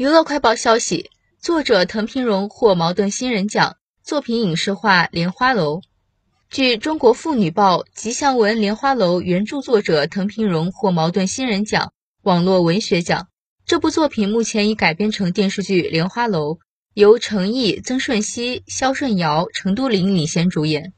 娱乐快报消息，作者藤平荣获矛盾新人奖，作品影视化《莲花楼》。据《中国妇女报》，吉祥文《莲花楼》原著作者藤平荣获矛盾新人奖、网络文学奖。这部作品目前已改编成电视剧《莲花楼》，由程毅、曾舜晞、肖顺尧、陈都灵领衔主演。